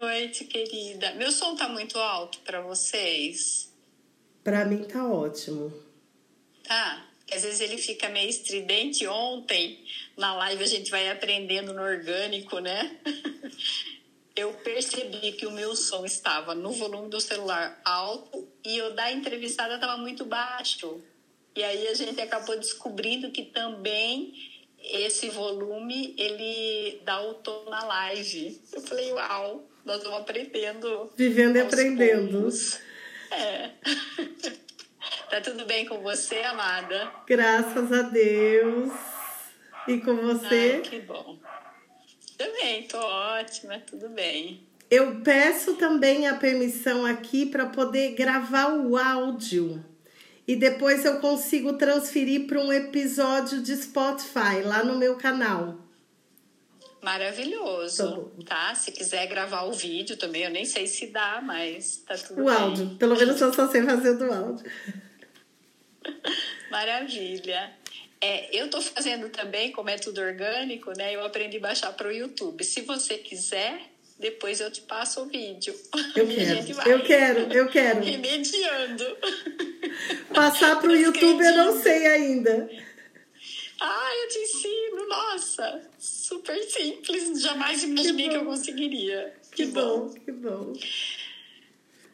noite, querida. Meu som tá muito alto para vocês? Para mim tá ótimo. Tá. Às vezes ele fica meio estridente. Ontem, na live, a gente vai aprendendo no orgânico, né? Eu percebi que o meu som estava no volume do celular alto e o da entrevistada estava muito baixo. E aí a gente acabou descobrindo que também esse volume ele dá o tom na live. Eu falei, uau, nós vamos aprendendo. Vivendo e aprendendo. Poucos. É. tá tudo bem com você, amada? Graças a Deus. E com você? Ai, que bom. Também, tô ótima, tudo bem. Eu peço também a permissão aqui para poder gravar o áudio e depois eu consigo transferir para um episódio de Spotify lá no meu canal. Maravilhoso, tá, tá? Se quiser gravar o vídeo também, eu nem sei se dá, mas tá tudo o bem. O áudio, pelo menos eu só sei fazer do áudio. Maravilha. É, eu tô fazendo também, como é tudo orgânico, né? Eu aprendi a baixar para o YouTube. Se você quiser, depois eu te passo o vídeo. Eu quero, eu quero, eu quero. Remediando. Passar para o YouTube eu não sei ainda. Ah, eu te ensino, nossa, super simples, jamais imaginei que, que eu conseguiria. Que, que bom, bom, que bom.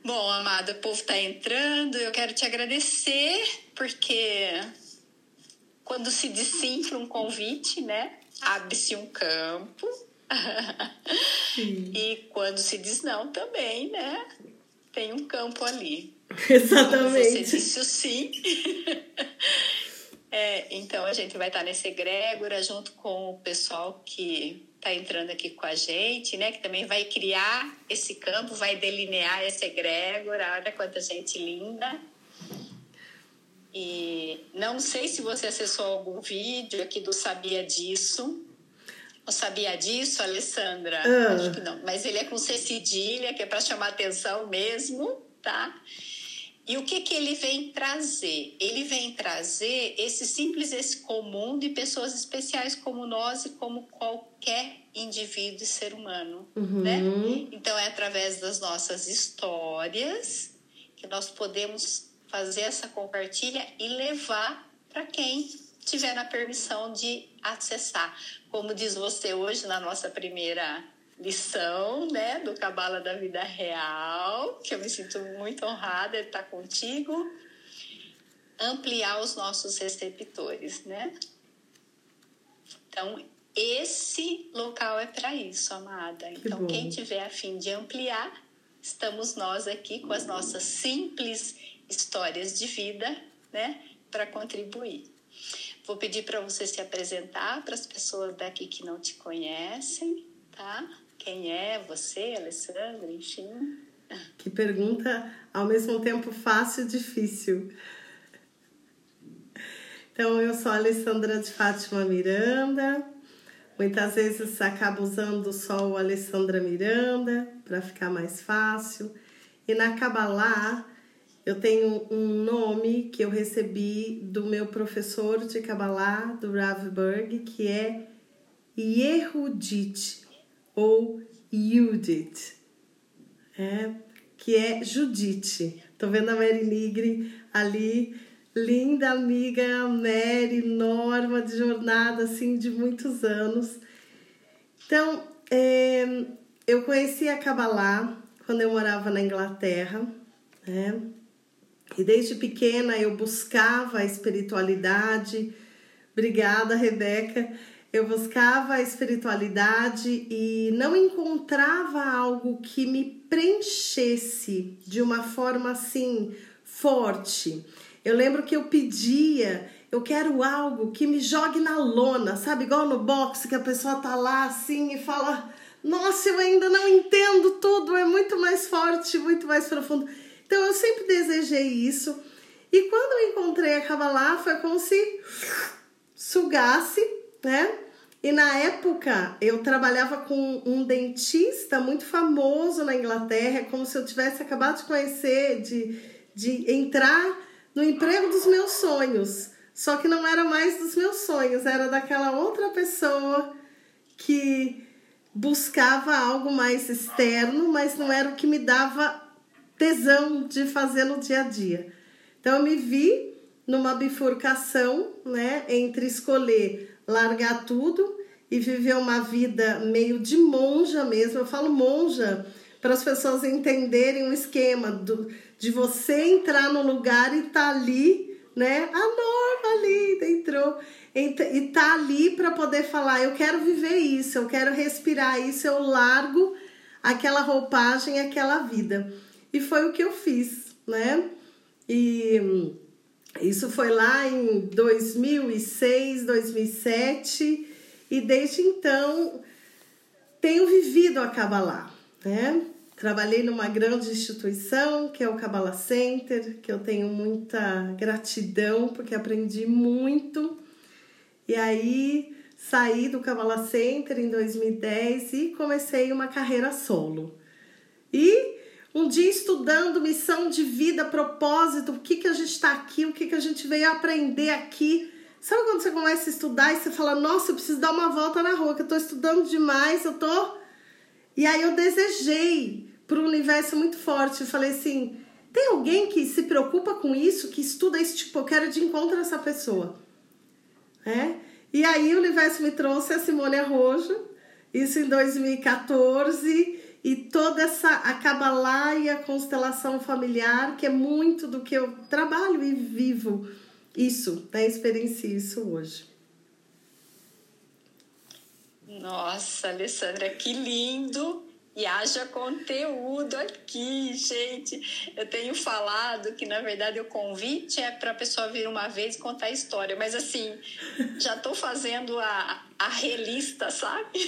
Bom, amada, o povo tá entrando, eu quero te agradecer, porque quando se desinfla um convite, né, abre-se um campo. e quando se diz não também, né, tem um campo ali. Exatamente. Como você disse o sim. É, então a gente vai estar nesse egrégora junto com o pessoal que está entrando aqui com a gente, né? Que também vai criar esse campo, vai delinear esse egrégora. Olha quanta gente linda. E não sei se você acessou algum vídeo aqui do Sabia Disso. Sabia disso, Alessandra? Ah. Acho que não. Mas ele é com C cedilha, que é para chamar atenção mesmo, tá? E o que, que ele vem trazer? Ele vem trazer esse simples, esse comum de pessoas especiais como nós e como qualquer indivíduo e ser humano, uhum. né? Então é através das nossas histórias que nós podemos fazer essa compartilha e levar para quem tiver na permissão de acessar. Como diz você hoje na nossa primeira lição, né, do Cabala da Vida Real, que eu me sinto muito honrada de estar contigo, ampliar os nossos receptores, né? Então, esse local é para isso, amada. Então, que quem tiver a fim de ampliar, estamos nós aqui com as nossas simples histórias de vida, né, para contribuir. Vou pedir para você se apresentar para as pessoas daqui que não te conhecem, tá? Quem é você, Alessandra, enfim. Que pergunta ao mesmo tempo fácil e difícil. Então, eu sou a Alessandra de Fátima Miranda. Muitas vezes acabo usando só o Alessandra Miranda para ficar mais fácil. E na Kabbalah, eu tenho um nome que eu recebi do meu professor de Kabbalah, do Rav Berg, que é Yehudit ou Judith, é, que é Judite. Tô vendo a Mary Nigri ali, linda amiga, Mary, Norma, de jornada assim de muitos anos. Então, é, eu conheci a Kabbalah quando eu morava na Inglaterra, né? E desde pequena eu buscava a espiritualidade. Obrigada, Rebeca eu buscava a espiritualidade e não encontrava algo que me preenchesse de uma forma assim forte. Eu lembro que eu pedia, eu quero algo que me jogue na lona, sabe? Igual no boxe que a pessoa tá lá assim e fala: Nossa, eu ainda não entendo tudo, é muito mais forte, muito mais profundo. Então eu sempre desejei isso. E quando eu encontrei a Kabbalah, foi como se sugasse, né? E na época eu trabalhava com um dentista muito famoso na Inglaterra, como se eu tivesse acabado de conhecer, de, de entrar no emprego dos meus sonhos. Só que não era mais dos meus sonhos, era daquela outra pessoa que buscava algo mais externo, mas não era o que me dava tesão de fazer no dia a dia. Então eu me vi numa bifurcação, né, entre escolher largar tudo e viver uma vida meio de monja mesmo. Eu falo monja para as pessoas entenderem o esquema do, de você entrar no lugar e tá ali, né? A Norma ali entrou e tá ali para poder falar, eu quero viver isso, eu quero respirar isso, eu largo aquela roupagem, aquela vida. E foi o que eu fiz, né? E isso foi lá em 2006, 2007, e desde então tenho vivido a Kabbalah, né? Trabalhei numa grande instituição, que é o Kabbalah Center, que eu tenho muita gratidão, porque aprendi muito e aí saí do Kabbalah Center em 2010 e comecei uma carreira solo. E um dia estudando missão de vida, propósito, o que, que a gente está aqui, o que, que a gente veio aprender aqui. Sabe quando você começa a estudar e você fala, nossa, eu preciso dar uma volta na rua, que eu estou estudando demais, eu tô. E aí eu desejei para um universo muito forte. Eu falei assim: tem alguém que se preocupa com isso, que estuda isso, tipo, eu quero de encontro essa pessoa né? E aí o universo me trouxe a Simone Arrojo, isso em 2014, e toda essa a Kabbalah e a constelação familiar, que é muito do que eu trabalho e vivo isso, né? experiencio isso hoje. Nossa, Alessandra, que lindo! E haja conteúdo aqui, gente. Eu tenho falado que, na verdade, o convite é para a pessoa vir uma vez e contar a história. Mas, assim, já estou fazendo a, a relista, sabe?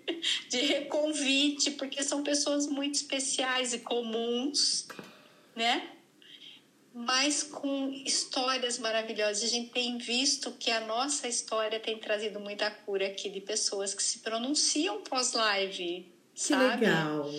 De reconvite, porque são pessoas muito especiais e comuns, né? Mas com histórias maravilhosas. A gente tem visto que a nossa história tem trazido muita cura aqui de pessoas que se pronunciam pós-live que sabe? legal.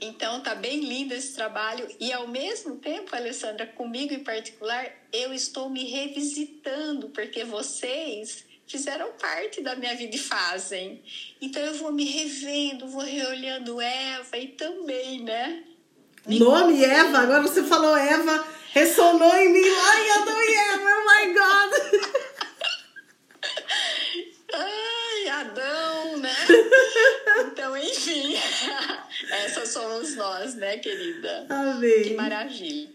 Então tá bem lindo esse trabalho e ao mesmo tempo, Alessandra, comigo em particular, eu estou me revisitando porque vocês fizeram parte da minha vida e fazem. Então eu vou me revendo, vou reolhando Eva e também, né? Me Nome Eva, agora você falou Eva, ressonou em mim. Ai, eu dou Eva, oh my God! Ai, Adão, né? Então, enfim, essas somos nós, né, querida? Amém. Que maravilha.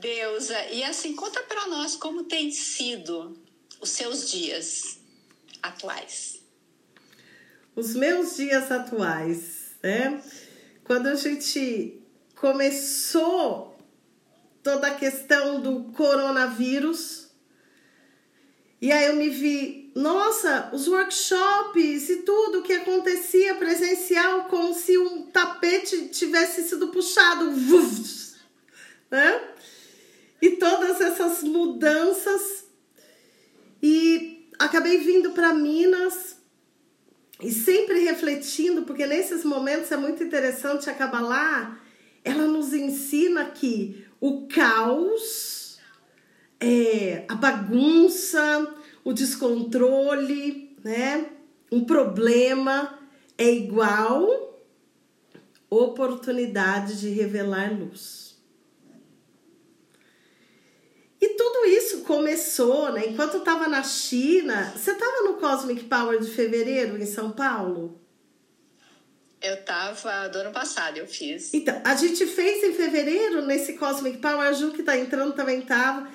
Deusa, e assim, conta para nós como tem sido os seus dias atuais. Os meus dias atuais, né? Quando a gente começou toda a questão do coronavírus, e aí eu me vi nossa, os workshops e tudo que acontecia presencial, como se um tapete tivesse sido puxado, né? E todas essas mudanças. E acabei vindo para Minas e sempre refletindo, porque nesses momentos é muito interessante acabar lá. Ela nos ensina que o caos, é, a bagunça, o descontrole, né? Um problema é igual oportunidade de revelar luz. E tudo isso começou, né? Enquanto eu estava na China, você estava no Cosmic Power de fevereiro em São Paulo? Eu estava do ano passado, eu fiz. Então, a gente fez em fevereiro nesse Cosmic Power, a Ju que está entrando também estava.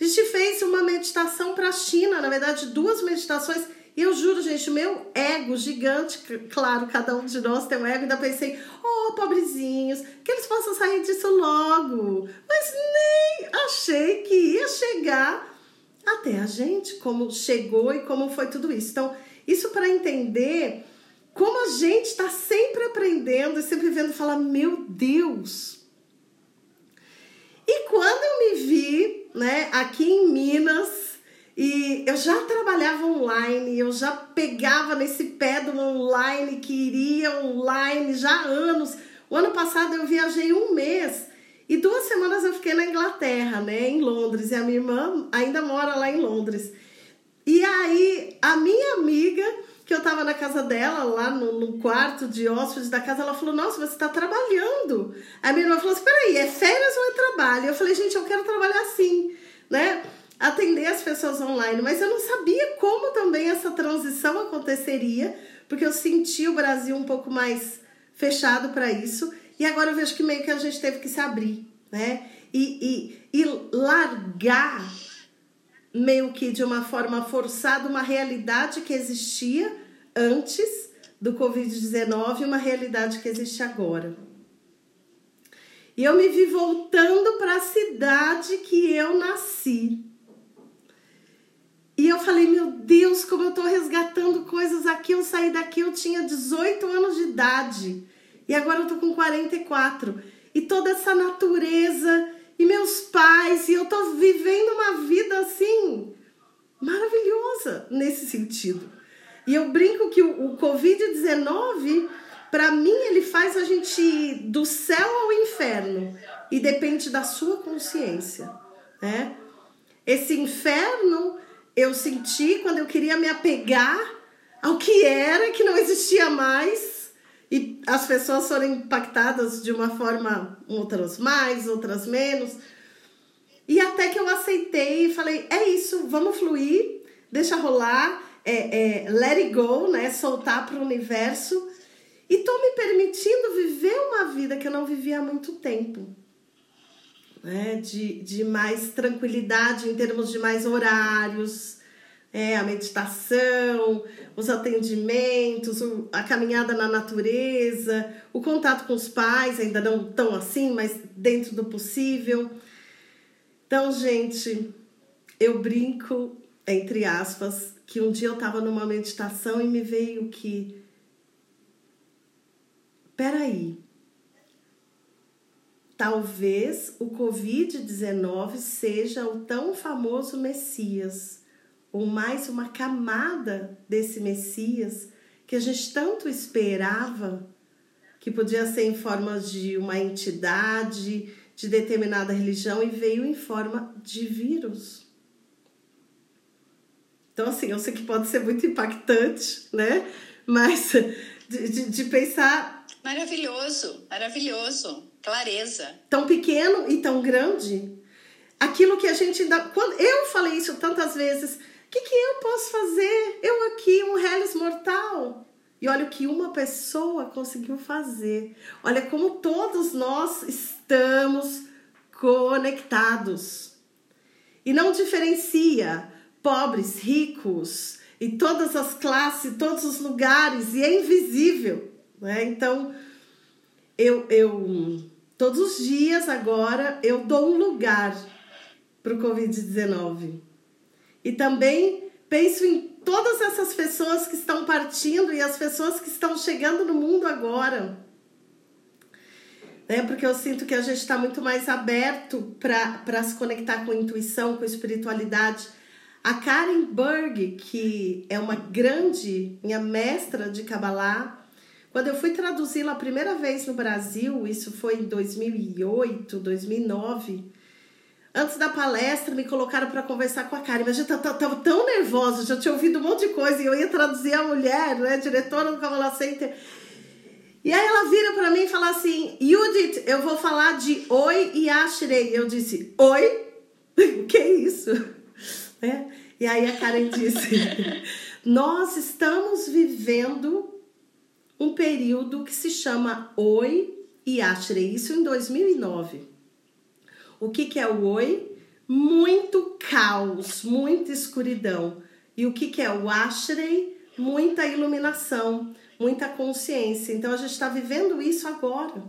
A gente fez uma meditação para a China, na verdade, duas meditações. E eu juro, gente, meu ego gigante, claro, cada um de nós tem um ego, ainda pensei, oh, pobrezinhos, que eles possam sair disso logo. Mas nem achei que ia chegar até a gente, como chegou e como foi tudo isso. Então, isso para entender como a gente está sempre aprendendo e sempre vendo falar, meu Deus. E quando eu me vi né, aqui em Minas, e eu já trabalhava online, eu já pegava nesse pé do online, que iria online já há anos. O ano passado eu viajei um mês e duas semanas eu fiquei na Inglaterra, né, em Londres, e a minha irmã ainda mora lá em Londres. E aí a minha amiga que eu tava na casa dela, lá no, no quarto de hóspedes da casa, ela falou, nossa, você tá trabalhando. Aí minha irmã falou assim, peraí, é férias ou é trabalho? Eu falei, gente, eu quero trabalhar assim, né? Atender as pessoas online, mas eu não sabia como também essa transição aconteceria, porque eu senti o Brasil um pouco mais fechado para isso, e agora eu vejo que meio que a gente teve que se abrir, né? E, e, e largar meio que de uma forma forçada uma realidade que existia antes do Covid-19 e uma realidade que existe agora. E eu me vi voltando para a cidade que eu nasci. E eu falei, meu Deus, como eu estou resgatando coisas aqui. Eu saí daqui, eu tinha 18 anos de idade. E agora eu tô com 44. E toda essa natureza e meus pais, e eu tô vivendo uma vida assim maravilhosa nesse sentido. E eu brinco que o, o Covid-19, para mim, ele faz a gente ir do céu ao inferno e depende da sua consciência, né? Esse inferno eu senti quando eu queria me apegar ao que era, que não existia mais, e as pessoas foram impactadas de uma forma, outras mais, outras menos. E até que eu aceitei e falei: é isso, vamos fluir, deixa rolar, é, é, let it go, né? Soltar para o universo. E tô me permitindo viver uma vida que eu não vivia há muito tempo. Né? De, de mais tranquilidade em termos de mais horários, é, a meditação, os atendimentos, a caminhada na natureza, o contato com os pais, ainda não tão assim, mas dentro do possível. Então, gente, eu brinco, entre aspas, que um dia eu estava numa meditação e me veio que. Peraí. Talvez o Covid-19 seja o tão famoso Messias ou mais uma camada desse Messias que a gente tanto esperava, que podia ser em forma de uma entidade de determinada religião e veio em forma de vírus. Então, assim, eu sei que pode ser muito impactante, né? Mas de, de, de pensar. Maravilhoso, maravilhoso. Clareza. Tão pequeno e tão grande. Aquilo que a gente ainda. Quando eu falei isso tantas vezes, o que, que eu posso fazer? Eu aqui, um Hellis mortal. E olha o que uma pessoa conseguiu fazer. Olha como todos nós estamos conectados. E não diferencia pobres, ricos e todas as classes, todos os lugares, e é invisível. Né? Então, eu, eu todos os dias agora eu dou um lugar para o Covid-19. E também penso em todas essas pessoas que estão partindo e as pessoas que estão chegando no mundo agora. Né? Porque eu sinto que a gente está muito mais aberto para se conectar com intuição, com espiritualidade. A Karen Berg, que é uma grande, minha mestra de Kabbalah, quando eu fui traduzi-la a primeira vez no Brasil, isso foi em 2008, 2009, Antes da palestra, me colocaram para conversar com a Karen, mas eu estava tão nervosa, já tinha ouvido um monte de coisa e eu ia traduzir a mulher, né, diretora do Cavala Center. E aí ela vira para mim e fala assim: Judith, eu vou falar de oi e ashrei. Eu disse: Oi? O que é isso? É. E aí a Karen disse: Nós estamos vivendo um período que se chama Oi e Ashrei, isso em 2009. O que, que é o oi? Muito caos, muita escuridão. E o que, que é o ashrei? Muita iluminação, muita consciência. Então a gente está vivendo isso agora.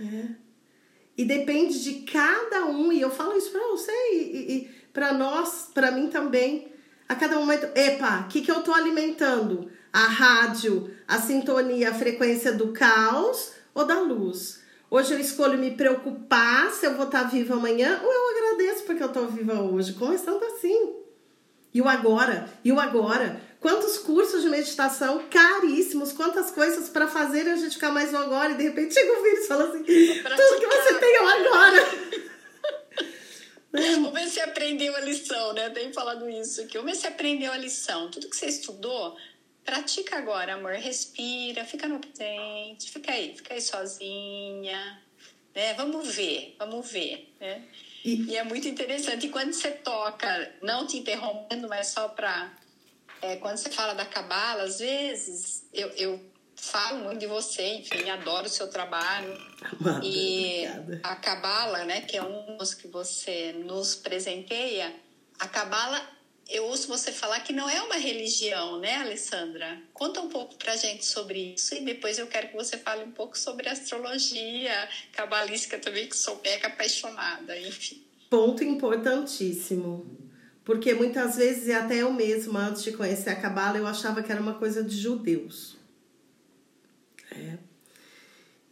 É. E depende de cada um, e eu falo isso para você e, e para nós, para mim também. A cada momento, epa, o que, que eu estou alimentando? A rádio, a sintonia, a frequência do caos ou da luz? Hoje eu escolho me preocupar se eu vou estar viva amanhã ou eu agradeço porque eu estou viva hoje. Começando assim. E o agora? E o agora? Quantos cursos de meditação caríssimos, quantas coisas para fazer a gente ficar mais no agora e de repente chega o vírus e fala assim: tudo que você tem é o agora. Vamos ver se aprendeu a lição, né? Eu tenho falado isso aqui. Vamos ver se aprendeu a lição. Tudo que você estudou, pratica agora, amor, respira, fica no presente, fica aí, fica aí sozinha, né? Vamos ver, vamos ver, né? E, e é muito interessante. E quando você toca, não te interrompendo, mas só para. É, quando você fala da cabala, às vezes eu, eu falo muito de você, enfim, adoro o seu trabalho. Amada, e obrigada. a cabala, né, que é um dos que você nos presenteia, a cabala eu ouço você falar que não é uma religião, né, Alessandra? Conta um pouco pra gente sobre isso e depois eu quero que você fale um pouco sobre astrologia cabalística também, que sou mega apaixonada, enfim. Ponto importantíssimo. Porque muitas vezes, e até eu mesma, antes de conhecer a cabala, eu achava que era uma coisa de judeus. É.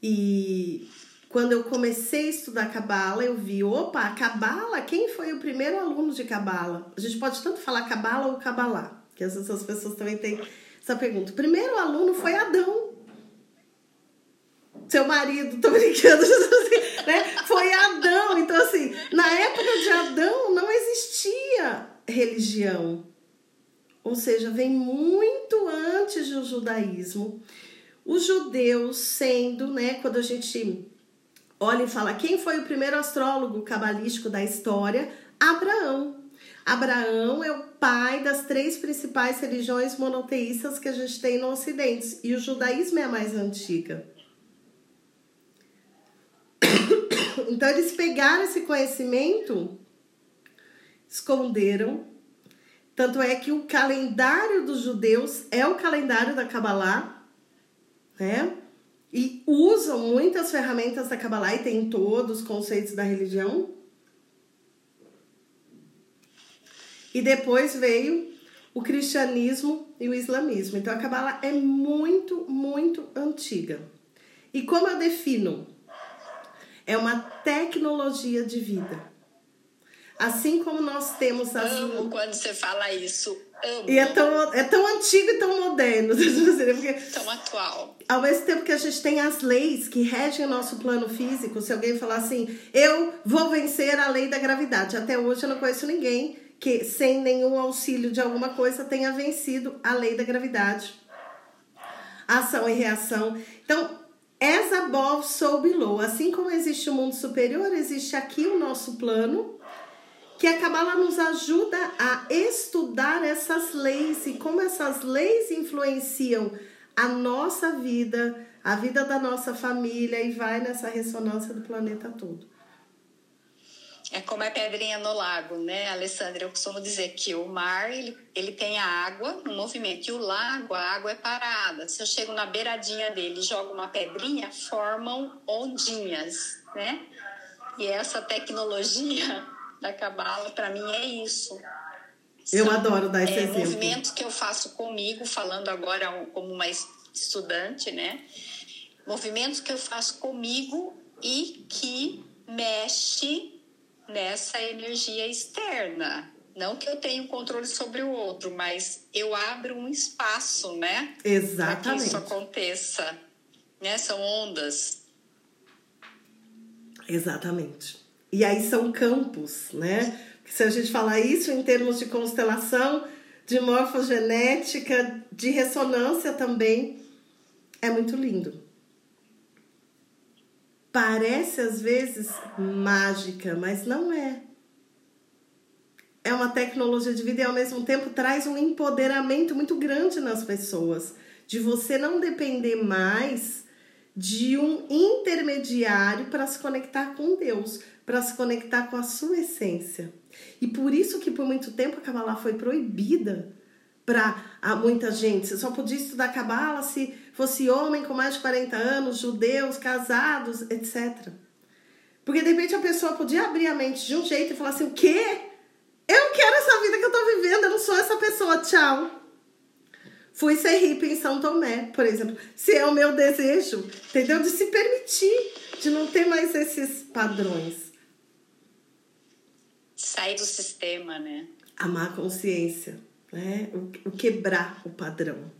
E quando eu comecei a estudar cabala, eu vi, opa, a cabala, quem foi o primeiro aluno de cabala? A gente pode tanto falar cabala ou cabalá, que essas pessoas também têm essa pergunta. O primeiro aluno foi Adão. Seu marido, tô brincando, né? Foi Adão. Então, assim, na época de Adão não existia religião. Ou seja, vem muito antes do judaísmo. Os judeus sendo, né, quando a gente olha e fala quem foi o primeiro astrólogo cabalístico da história? Abraão. Abraão é o pai das três principais religiões monoteístas que a gente tem no Ocidente, e o judaísmo é a mais antiga. Então eles pegaram esse conhecimento, esconderam. Tanto é que o calendário dos judeus é o calendário da Kabbalah, né? e usam muitas ferramentas da Kabbalah e tem todos os conceitos da religião. E depois veio o cristianismo e o islamismo. Então a Kabbalah é muito, muito antiga. E como eu defino? É uma tecnologia de vida. Assim como nós temos as. Amo quando você fala isso. Amo. E é tão, é tão antigo e tão moderno. Porque, tão atual. Ao mesmo tempo que a gente tem as leis que regem o nosso plano físico, se alguém falar assim, eu vou vencer a lei da gravidade. Até hoje eu não conheço ninguém que, sem nenhum auxílio de alguma coisa, tenha vencido a lei da gravidade. Ação e reação. Então, as above, so below. Assim como existe o mundo superior, existe aqui o nosso plano que a Kabbalah nos ajuda a estudar essas leis e como essas leis influenciam a nossa vida, a vida da nossa família e vai nessa ressonância do planeta todo. É como a pedrinha no lago, né, Alessandra? Eu costumo dizer que o mar ele, ele tem a água no movimento e o lago, a água é parada. Se eu chego na beiradinha dele e jogo uma pedrinha, formam ondinhas, né? E essa tecnologia da cabala, para mim é isso. Eu São, adoro dar esse é, exemplo. Movimentos que eu faço comigo, falando agora como uma estudante, né? Movimentos que eu faço comigo e que mexe nessa energia externa. Não que eu tenha controle sobre o outro, mas eu abro um espaço, né? Exatamente. Para que isso aconteça. Né? São ondas. Exatamente. E aí são campos, né? Se a gente falar isso em termos de constelação, de morfogenética, de ressonância também, é muito lindo. Parece às vezes mágica, mas não é. É uma tecnologia de vida e ao mesmo tempo traz um empoderamento muito grande nas pessoas, de você não depender mais de um intermediário para se conectar com Deus, para se conectar com a sua essência. E por isso que por muito tempo a Kabbalah foi proibida para muita gente. Você só podia estudar Kabbalah se fosse homem com mais de 40 anos, judeus, casados, etc. Porque de repente a pessoa podia abrir a mente de um jeito e falar assim: o quê? Eu quero essa vida que eu tô vivendo, eu não sou essa pessoa, tchau. Fui ser hippie em São Tomé, por exemplo. Se é o meu desejo, entendeu? De se permitir, de não ter mais esses padrões. Sair do sistema, né? Amar a consciência, né? O, quebrar o padrão.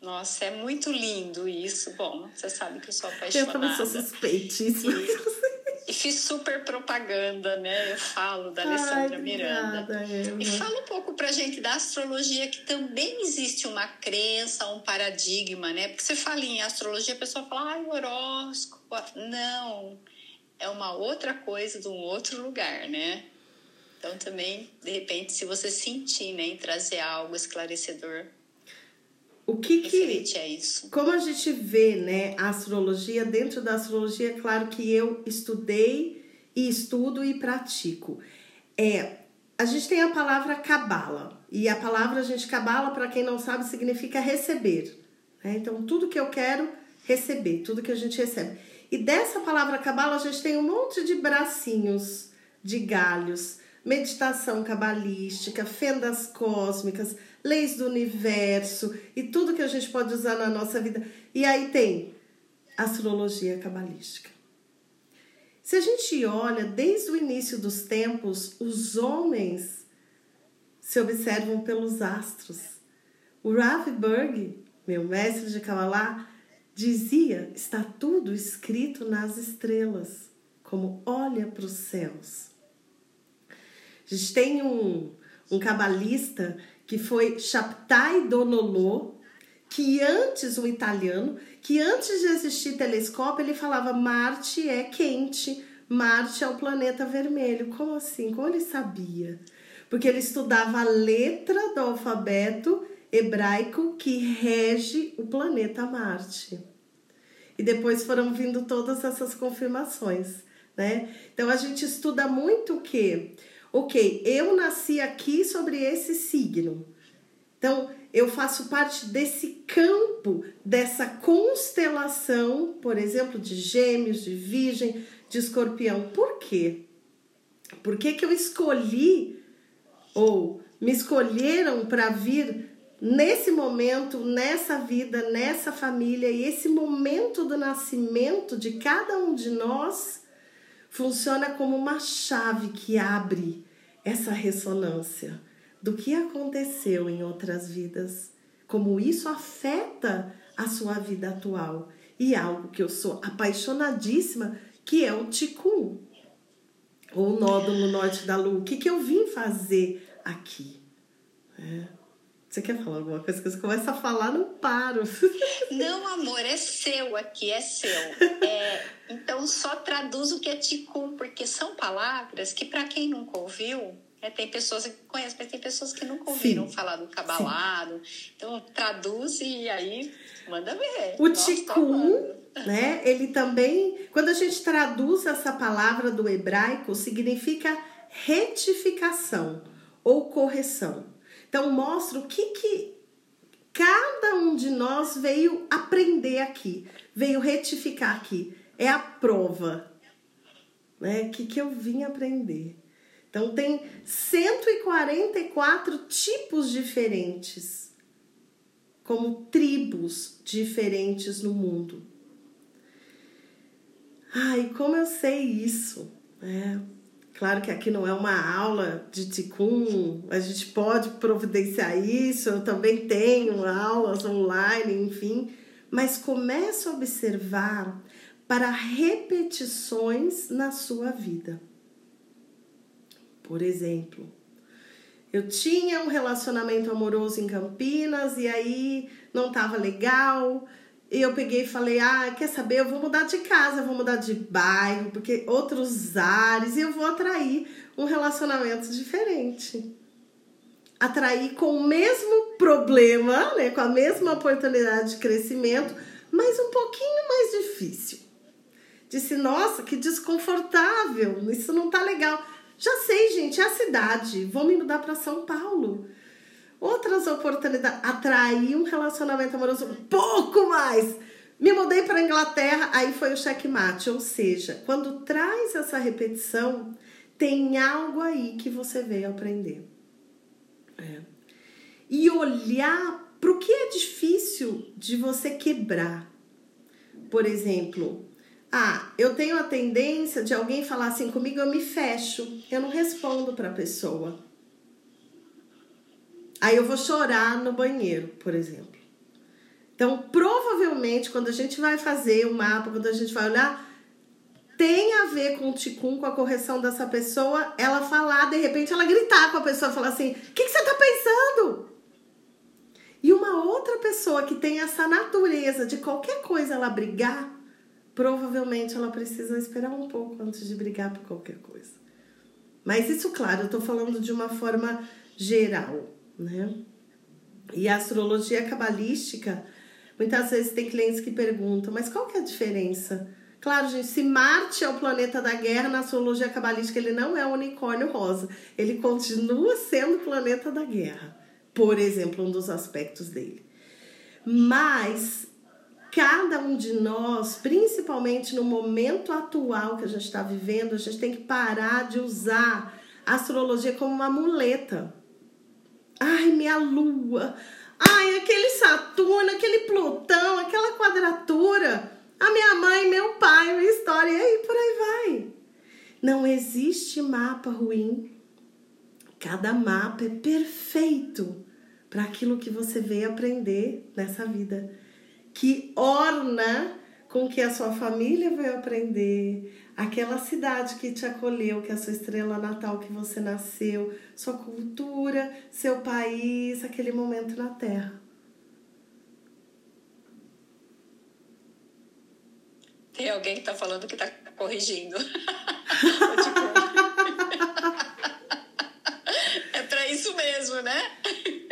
Nossa, é muito lindo isso. Bom, você sabe que eu sou apaixonada. Eu também sou suspeitíssima. E, e fiz super propaganda, né? Eu falo da Alessandra Ai, Miranda. Eva. E fala um pouco pra gente da astrologia, que também existe uma crença, um paradigma, né? Porque você fala em astrologia, a pessoa fala, ai, horóscopo. Não, é uma outra coisa de um outro lugar, né? Então também, de repente, se você sentir, né, em trazer algo esclarecedor O que que a isso. como a gente vê, né, a astrologia, dentro da astrologia, é claro que eu estudei e estudo e pratico. É, a gente tem a palavra cabala, e a palavra, a gente, cabala, para quem não sabe, significa receber. né? Então, tudo que eu quero, receber, tudo que a gente recebe. E dessa palavra cabala, a gente tem um monte de bracinhos, de galhos, meditação cabalística, fendas cósmicas, leis do universo e tudo que a gente pode usar na nossa vida. E aí tem astrologia cabalística. Se a gente olha desde o início dos tempos, os homens se observam pelos astros. O Rav Berg, meu mestre de Kabbalah, dizia: está tudo escrito nas estrelas, como olha para os céus. A gente tem um, um cabalista que foi Chaptai Donolô, que antes, um italiano, que antes de existir telescópio, ele falava Marte é quente, Marte é o planeta vermelho. Como assim? Como ele sabia? Porque ele estudava a letra do alfabeto hebraico que rege o planeta Marte. E depois foram vindo todas essas confirmações, né? Então a gente estuda muito o quê? Ok, eu nasci aqui sobre esse signo. Então, eu faço parte desse campo, dessa constelação, por exemplo, de Gêmeos, de Virgem, de Escorpião. Por quê? Por que, que eu escolhi ou me escolheram para vir nesse momento, nessa vida, nessa família e esse momento do nascimento de cada um de nós funciona como uma chave que abre essa ressonância do que aconteceu em outras vidas, como isso afeta a sua vida atual e algo que eu sou apaixonadíssima, que é o Ticum, ou o nódulo norte da lua. O que, que eu vim fazer aqui? É. Você quer falar alguma coisa? Que você começa a falar, não paro. Não, amor, é seu aqui, é seu. É, então, só traduz o que é ticum, porque são palavras que, para quem nunca ouviu, é, tem pessoas que conhecem, mas tem pessoas que nunca ouviram Sim. falar do cabalado. Então, traduz e aí manda ver. O Nossa, ticum, né? Ele também, quando a gente traduz essa palavra do hebraico, significa retificação ou correção. Então mostra o que que cada um de nós veio aprender aqui, veio retificar aqui. É a prova, né? O que que eu vim aprender. Então tem 144 tipos diferentes, como tribos diferentes no mundo. Ai, como eu sei isso? É, claro que aqui não é uma aula de ticum, a gente pode providenciar isso, eu também tenho aulas online, enfim, mas comece a observar para repetições na sua vida. Por exemplo, eu tinha um relacionamento amoroso em Campinas e aí não estava legal. E eu peguei e falei: Ah, quer saber? Eu vou mudar de casa, eu vou mudar de bairro, porque outros ares, e eu vou atrair um relacionamento diferente. Atrair com o mesmo problema, né? com a mesma oportunidade de crescimento, mas um pouquinho mais difícil. Disse: Nossa, que desconfortável, isso não tá legal. Já sei, gente, é a cidade. Vou me mudar para São Paulo. Outras oportunidades. Atrair um relacionamento amoroso um pouco mais. Me mudei para Inglaterra, aí foi o checkmate. Ou seja, quando traz essa repetição, tem algo aí que você veio aprender. É. E olhar para o que é difícil de você quebrar. Por exemplo, ah, eu tenho a tendência de alguém falar assim comigo, eu me fecho, eu não respondo para a pessoa. Aí eu vou chorar no banheiro, por exemplo. Então, provavelmente, quando a gente vai fazer o mapa, quando a gente vai olhar, tem a ver com o ticum, com a correção dessa pessoa, ela falar, de repente, ela gritar com a pessoa, falar assim: o que, que você tá pensando? E uma outra pessoa que tem essa natureza de qualquer coisa ela brigar, provavelmente ela precisa esperar um pouco antes de brigar por qualquer coisa. Mas isso, claro, eu tô falando de uma forma geral, né? E a astrologia cabalística, muitas vezes tem clientes que perguntam, mas qual que é a diferença? Claro, gente, se Marte é o planeta da guerra, na astrologia cabalística ele não é o unicórnio rosa. Ele continua sendo o planeta da guerra, por exemplo, um dos aspectos dele. Mas cada um de nós, principalmente no momento atual que a gente está vivendo, a gente tem que parar de usar a astrologia como uma muleta. Ai, minha lua. Ai, aquele Saturno, aquele Plutão, aquela quadratura a minha mãe, meu pai, minha história, e aí por aí vai. Não existe mapa ruim. Cada mapa é perfeito para aquilo que você veio aprender nessa vida, que orna com que a sua família veio aprender, aquela cidade que te acolheu, que é a sua estrela natal que você nasceu, sua cultura, seu país, aquele momento na Terra. Tem alguém que tá falando que tá corrigindo. é para isso mesmo, né?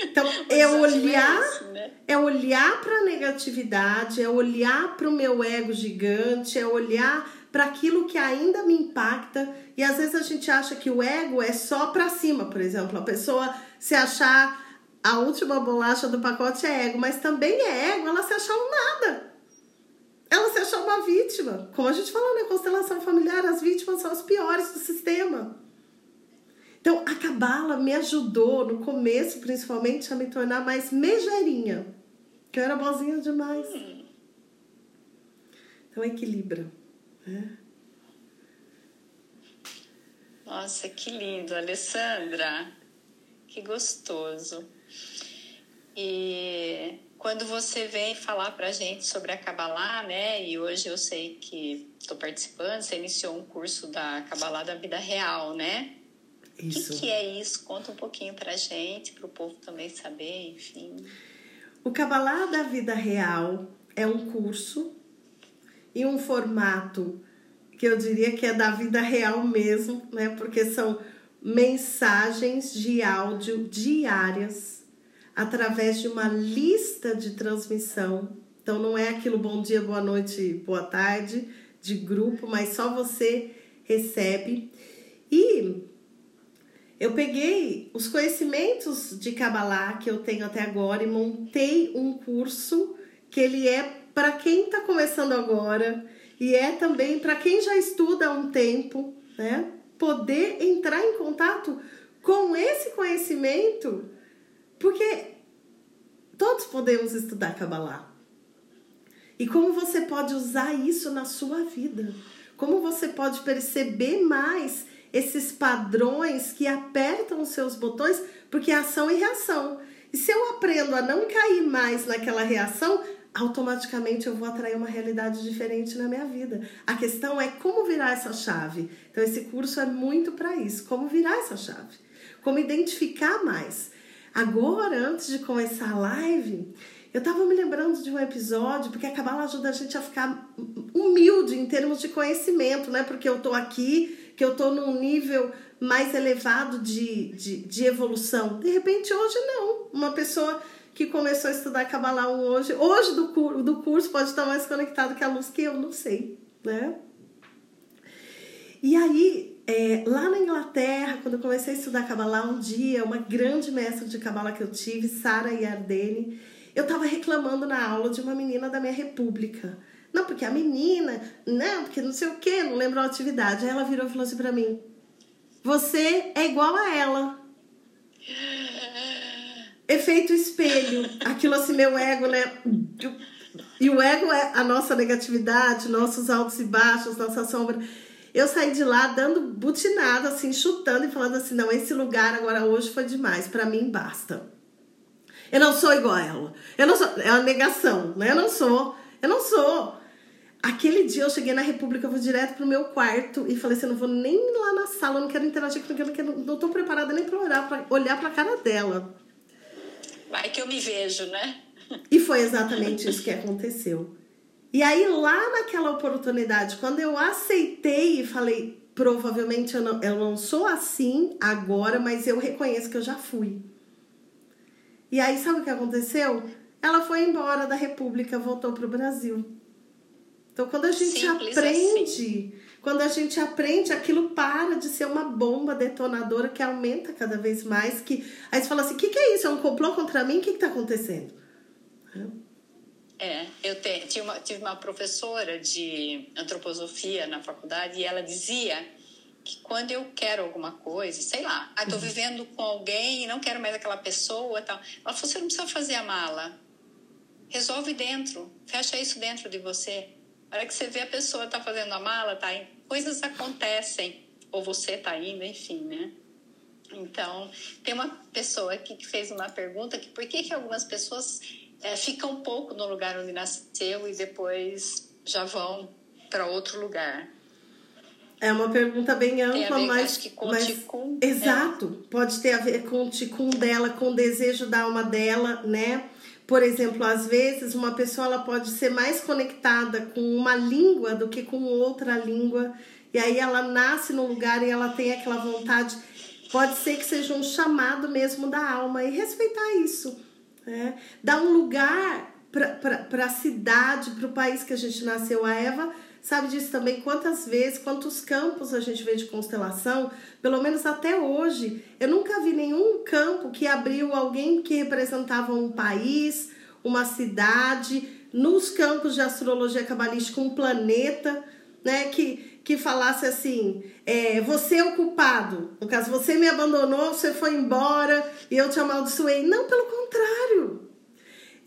Então, é olhar, é, né? é olhar para a negatividade, é olhar para o meu ego gigante, é olhar para aquilo que ainda me impacta. E às vezes a gente acha que o ego é só para cima, por exemplo, a pessoa se achar a última bolacha do pacote é ego, mas também é ego ela se achar um nada ela se achou uma vítima. Como a gente falou na né? constelação familiar, as vítimas são as piores do sistema. Então, a cabala me ajudou, no começo principalmente, a me tornar mais megerinha. Que eu era bozinha demais. Então, equilibra. Nossa, que lindo, Alessandra. Que gostoso. E quando você vem falar para a gente sobre a Kabbalah, né? E hoje eu sei que estou participando, você iniciou um curso da Kabbalah da vida real, né? Isso. O que, que é isso? Conta um pouquinho para a gente, para o povo também saber, enfim. O Kabbalah da vida real é um curso e um formato que eu diria que é da vida real mesmo, né? Porque são mensagens de áudio diárias através de uma lista de transmissão. Então não é aquilo bom dia, boa noite, boa tarde de grupo, mas só você recebe. E eu peguei os conhecimentos de Kabbalah que eu tenho até agora e montei um curso que ele é para quem está começando agora e é também para quem já estuda há um tempo, né? Poder entrar em contato com esse conhecimento porque todos podemos estudar Kabbalah. E como você pode usar isso na sua vida? Como você pode perceber mais esses padrões que apertam os seus botões, porque é ação e reação. E se eu aprendo a não cair mais naquela reação, automaticamente eu vou atrair uma realidade diferente na minha vida. A questão é como virar essa chave. Então esse curso é muito para isso, como virar essa chave. Como identificar mais. Agora, antes de começar a live, eu tava me lembrando de um episódio, porque a Cabala ajuda a gente a ficar humilde em termos de conhecimento, né? Porque eu tô aqui, que eu tô num nível mais elevado de, de, de evolução. De repente, hoje não. Uma pessoa que começou a estudar Kabbalah hoje, hoje do, do curso pode estar mais conectado que a luz que eu não sei, né? E aí, é, lá na Inglaterra, quando eu comecei a estudar Kabbalah, um dia, uma grande mestra de Kabbalah que eu tive, Sara Yardeni, eu estava reclamando na aula de uma menina da minha república. Não, porque a menina, não, porque não sei o que, não lembro a atividade. Aí ela virou e falou assim pra mim: Você é igual a ela. Efeito espelho. Aquilo assim, meu ego, né? E o ego é a nossa negatividade, nossos altos e baixos, nossa sombra. Eu saí de lá dando butinada, assim, chutando e falando assim: não, esse lugar agora hoje foi demais, para mim basta. Eu não sou igual a ela. Eu não sou. É uma negação, né? Eu não sou. Eu não sou. Aquele dia eu cheguei na República, eu vou direto pro meu quarto e falei assim: eu não vou nem lá na sala, eu não quero interagir com ninguém, não, não tô preparada nem pra olhar, pra olhar pra cara dela. Vai que eu me vejo, né? E foi exatamente isso que aconteceu. E aí, lá naquela oportunidade, quando eu aceitei e falei, provavelmente eu não, eu não sou assim agora, mas eu reconheço que eu já fui. E aí, sabe o que aconteceu? Ela foi embora da República, voltou para o Brasil. Então, quando a gente Simples aprende, assim. Quando a gente aprende, aquilo para de ser uma bomba detonadora que aumenta cada vez mais. Que aí você fala assim: o que, que é isso? É um complô contra mim? O que está acontecendo? É, eu te, tive, uma, tive uma professora de antroposofia na faculdade e ela dizia que quando eu quero alguma coisa, sei lá, ah, tô uhum. vivendo com alguém e não quero mais aquela pessoa tal. Ela falou, você não precisa fazer a mala. Resolve dentro, fecha isso dentro de você. A hora que você vê a pessoa tá fazendo a mala, tá indo, coisas acontecem. Ou você tá indo, enfim, né? Então, tem uma pessoa aqui que fez uma pergunta que por que, que algumas pessoas é, ficam um pouco no lugar onde nasceu e depois já vão para outro lugar. É uma pergunta bem ampla, ver, mas. que com mas ticum, exato. Pode ter a ver com o ticum dela, com o desejo da alma dela, né? Por exemplo, às vezes uma pessoa ela pode ser mais conectada com uma língua do que com outra língua. E aí ela nasce no lugar e ela tem aquela vontade. Pode ser que seja um chamado mesmo da alma e respeitar isso né? Dar um lugar para a cidade, para o país que a gente nasceu. A Eva sabe disso também. Quantas vezes, quantos campos a gente vê de constelação, pelo menos até hoje, eu nunca vi nenhum campo que abriu alguém que representava um país, uma cidade, nos campos de astrologia cabalística, um planeta, né? Que, que falasse assim: é, você é o culpado. No caso, você me abandonou, você foi embora e eu te amaldiçoei. Não, pelo contrário.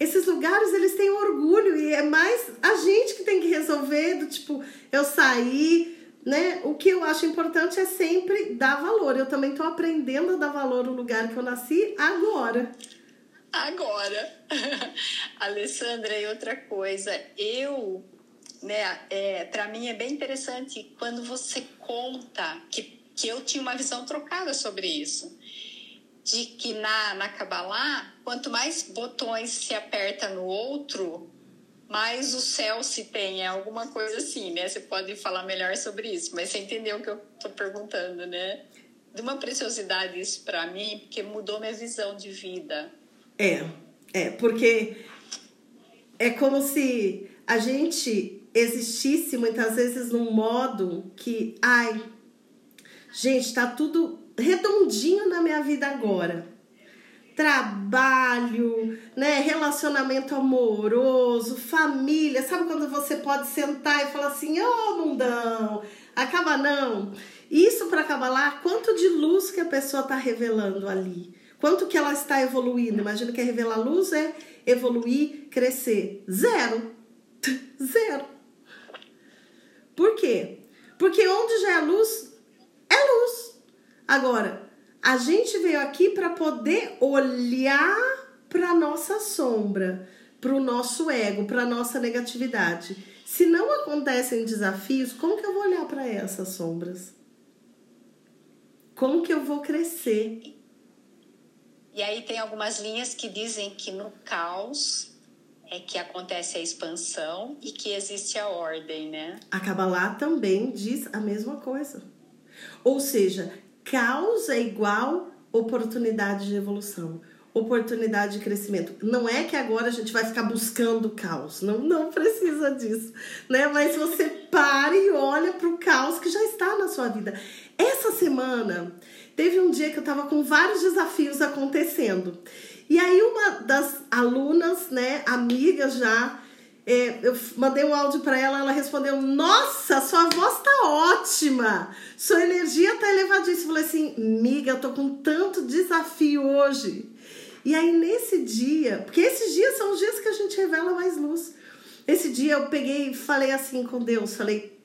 Esses lugares, eles têm orgulho e é mais a gente que tem que resolver do tipo, eu saí, né? O que eu acho importante é sempre dar valor. Eu também estou aprendendo a dar valor no lugar que eu nasci agora. Agora. Alessandra, e outra coisa, eu né, é, para mim é bem interessante quando você conta que, que eu tinha uma visão trocada sobre isso de que na, na Kabbalah, quanto mais botões se aperta no outro, mais o céu se tem. É alguma coisa assim, né? Você pode falar melhor sobre isso, mas você entendeu o que eu tô perguntando, né? De uma preciosidade isso para mim, porque mudou minha visão de vida. É, é, porque é como se a gente existisse muitas vezes num modo que, ai, gente, tá tudo redondinho na minha vida agora. Trabalho, né, relacionamento amoroso, família. Sabe quando você pode sentar e falar assim: "Ô, oh, mundão, acaba não". Isso para acabar lá, quanto de luz que a pessoa está revelando ali? Quanto que ela está evoluindo? Imagina que revelar luz é evoluir, crescer. Zero. Zero. Por quê? Porque onde já é luz, é luz. Agora, a gente veio aqui para poder olhar para nossa sombra, para o nosso ego, para nossa negatividade. Se não acontecem desafios, como que eu vou olhar para essas sombras? Como que eu vou crescer? E aí tem algumas linhas que dizem que no caos é que acontece a expansão e que existe a ordem, né? A Kabbalah também diz a mesma coisa. Ou seja, caos é igual oportunidade de evolução, oportunidade de crescimento. Não é que agora a gente vai ficar buscando caos, não, não precisa disso, né? Mas você pare e olha para o caos que já está na sua vida. Essa semana teve um dia que eu estava com vários desafios acontecendo. E aí uma das alunas, né, amigas já, é, eu mandei um áudio para ela, ela respondeu: Nossa, sua voz tá ótima, sua energia tá elevadíssima. Eu falei assim, miga, eu tô com tanto desafio hoje. E aí nesse dia, porque esses dias são os dias que a gente revela mais luz. Esse dia eu peguei e falei assim com Deus, falei: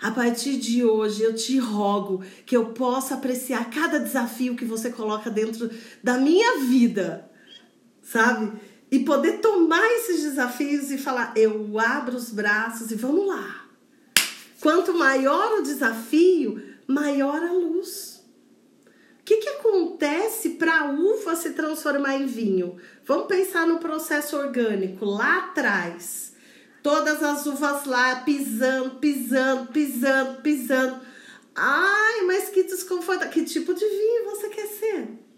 a partir de hoje eu te rogo que eu possa apreciar cada desafio que você coloca dentro da minha vida, sabe? E poder tomar esses desafios e falar: eu abro os braços e vamos lá. Quanto maior o desafio, maior a luz. O que, que acontece para a uva se transformar em vinho? Vamos pensar no processo orgânico lá atrás. Todas as uvas lá pisando, pisando, pisando, pisando. Ai, mas que desconforto. Que tipo de vinho você quer ser?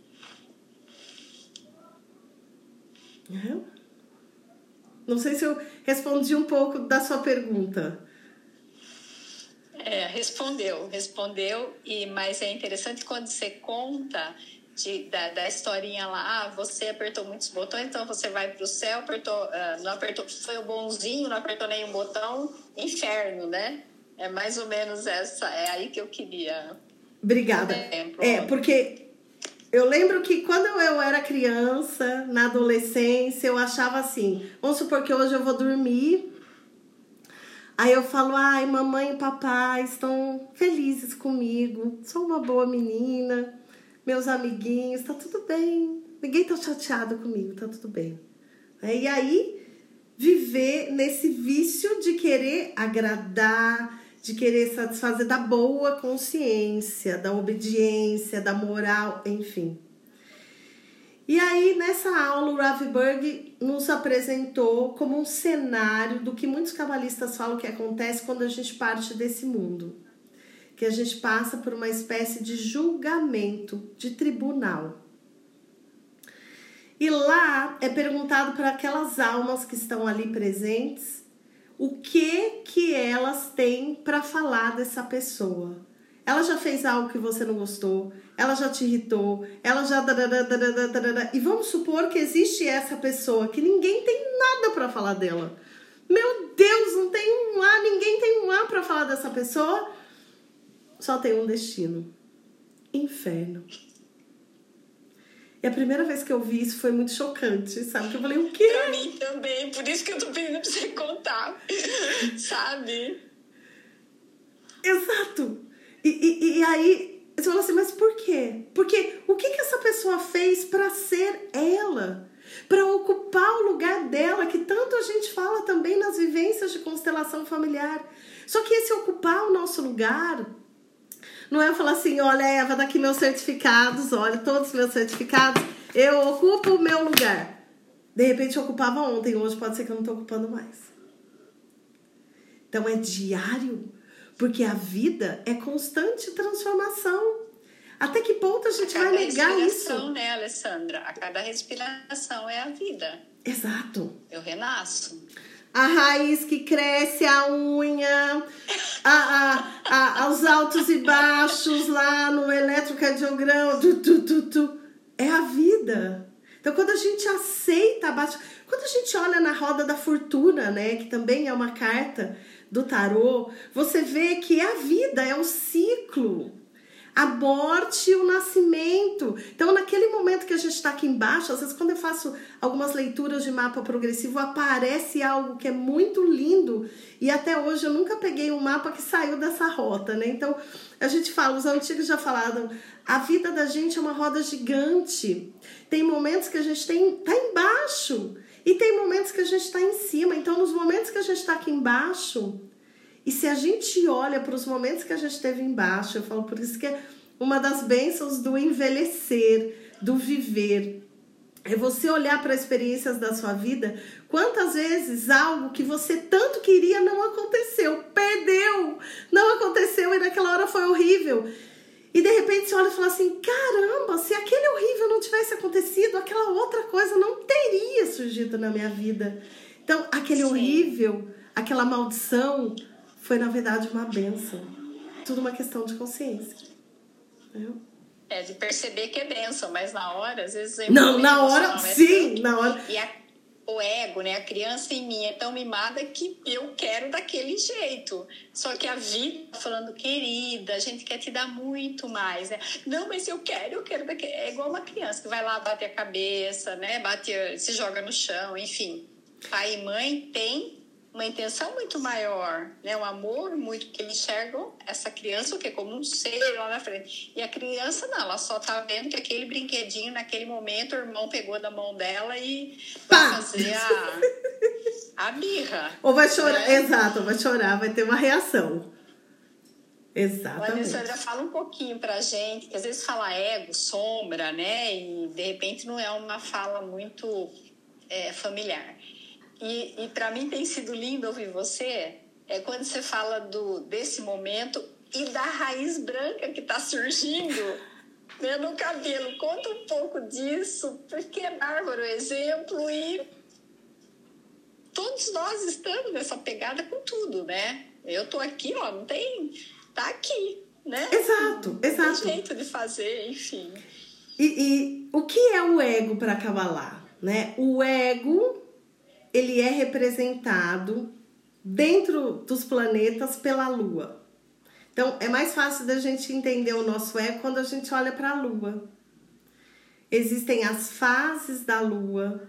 Não sei se eu respondi um pouco da sua pergunta. É, respondeu, respondeu, e mas é interessante quando você conta de, da, da historinha lá, ah, você apertou muitos botões, então você vai para o céu, apertou, uh, não apertou, foi o bonzinho, não apertou nenhum botão, inferno, né? É mais ou menos essa, é aí que eu queria. Obrigada. É, porque eu lembro que quando eu era criança, na adolescência, eu achava assim: vamos supor que hoje eu vou dormir Aí eu falo, ai, mamãe e papai estão felizes comigo, sou uma boa menina, meus amiguinhos, tá tudo bem, ninguém tá chateado comigo, tá tudo bem. E aí, viver nesse vício de querer agradar, de querer satisfazer da boa consciência, da obediência, da moral, enfim. E aí, nessa aula, o Rav Berg nos apresentou como um cenário do que muitos cabalistas falam que acontece quando a gente parte desse mundo. Que a gente passa por uma espécie de julgamento, de tribunal. E lá é perguntado para aquelas almas que estão ali presentes o que que elas têm para falar dessa pessoa. Ela já fez algo que você não gostou, ela já te irritou, ela já. E vamos supor que existe essa pessoa que ninguém tem nada para falar dela. Meu Deus, não tem um A, ninguém tem um A para falar dessa pessoa. Só tem um destino: inferno. E a primeira vez que eu vi isso foi muito chocante, sabe? Que eu falei, o quê? Pra mim também, por isso que eu tô pedindo pra você contar, sabe? Exato. E, e, e aí você fala assim, mas por quê? Porque o que, que essa pessoa fez para ser ela? Para ocupar o lugar dela, que tanto a gente fala também nas vivências de constelação familiar. Só que esse ocupar o nosso lugar não é falar assim: olha, Eva, daqui meus certificados, olha, todos os meus certificados, eu ocupo o meu lugar. De repente eu ocupava ontem, hoje pode ser que eu não estou ocupando mais. Então é diário porque a vida é constante transformação. Até que ponto a gente a vai negar isso? né, Alessandra? A cada respiração é a vida. Exato. Eu renasço. A raiz que cresce, a unha, a, a, a, os altos e baixos lá no eletrocardiograma, tu, tu, tu, tu, é a vida. Então, quando a gente aceita abaixo, quando a gente olha na roda da fortuna, né, que também é uma carta do tarô, você vê que a vida é um ciclo. A morte e o nascimento. Então, naquele momento que a gente está aqui embaixo, às vezes, quando eu faço algumas leituras de mapa progressivo, aparece algo que é muito lindo. E até hoje eu nunca peguei um mapa que saiu dessa rota, né? Então, a gente fala, os antigos já falaram, a vida da gente é uma roda gigante. Tem momentos que a gente tem tá embaixo. E tem momentos que a gente está em cima. Então, nos momentos que a gente está aqui embaixo, e se a gente olha para os momentos que a gente teve embaixo, eu falo por isso que é uma das bênçãos do envelhecer, do viver. É você olhar para experiências da sua vida, quantas vezes algo que você tanto queria não aconteceu, perdeu, não aconteceu e naquela hora foi horrível. E de repente você olha e fala assim: caramba, se aquele horrível não tivesse acontecido, aquela outra coisa não teria surgido na minha vida. Então, aquele Sim. horrível, aquela maldição, foi na verdade uma benção. Tudo uma questão de consciência. É, de perceber que é benção, mas na hora, às vezes. Não, na hora, sim, na hora. E a o ego, né? A criança em mim é tão mimada que eu quero daquele jeito. Só que a vida tá falando, querida, a gente quer te dar muito mais, né? Não, mas eu quero, eu quero daquele. É igual uma criança que vai lá, bate a cabeça, né? Bate, se joga no chão, enfim. Pai e mãe tem uma intenção muito maior, né? Um amor muito que eles enxergam essa criança o que como um ser lá na frente. E a criança não, ela só tá vendo que aquele brinquedinho naquele momento o irmão pegou da mão dela e vai Pá! fazer a a birra. Ou vai chorar, né? exato, vai chorar, vai ter uma reação. Exatamente. O Alessandra fala um pouquinho pra gente, que às vezes fala ego, sombra, né? E de repente não é uma fala muito é, familiar. E, e para mim tem sido lindo ouvir você, é quando você fala do, desse momento e da raiz branca que está surgindo né, no cabelo. Conta um pouco disso, porque é bárbaro exemplo e todos nós estamos nessa pegada com tudo, né? Eu tô aqui, ó, não tem. tá aqui, né? Exato, exato. Tem jeito de fazer, enfim. E, e o que é o ego para Kabbalah? Né? O ego ele é representado dentro dos planetas pela Lua. Então é mais fácil da gente entender o nosso ego quando a gente olha para a Lua. Existem as fases da Lua,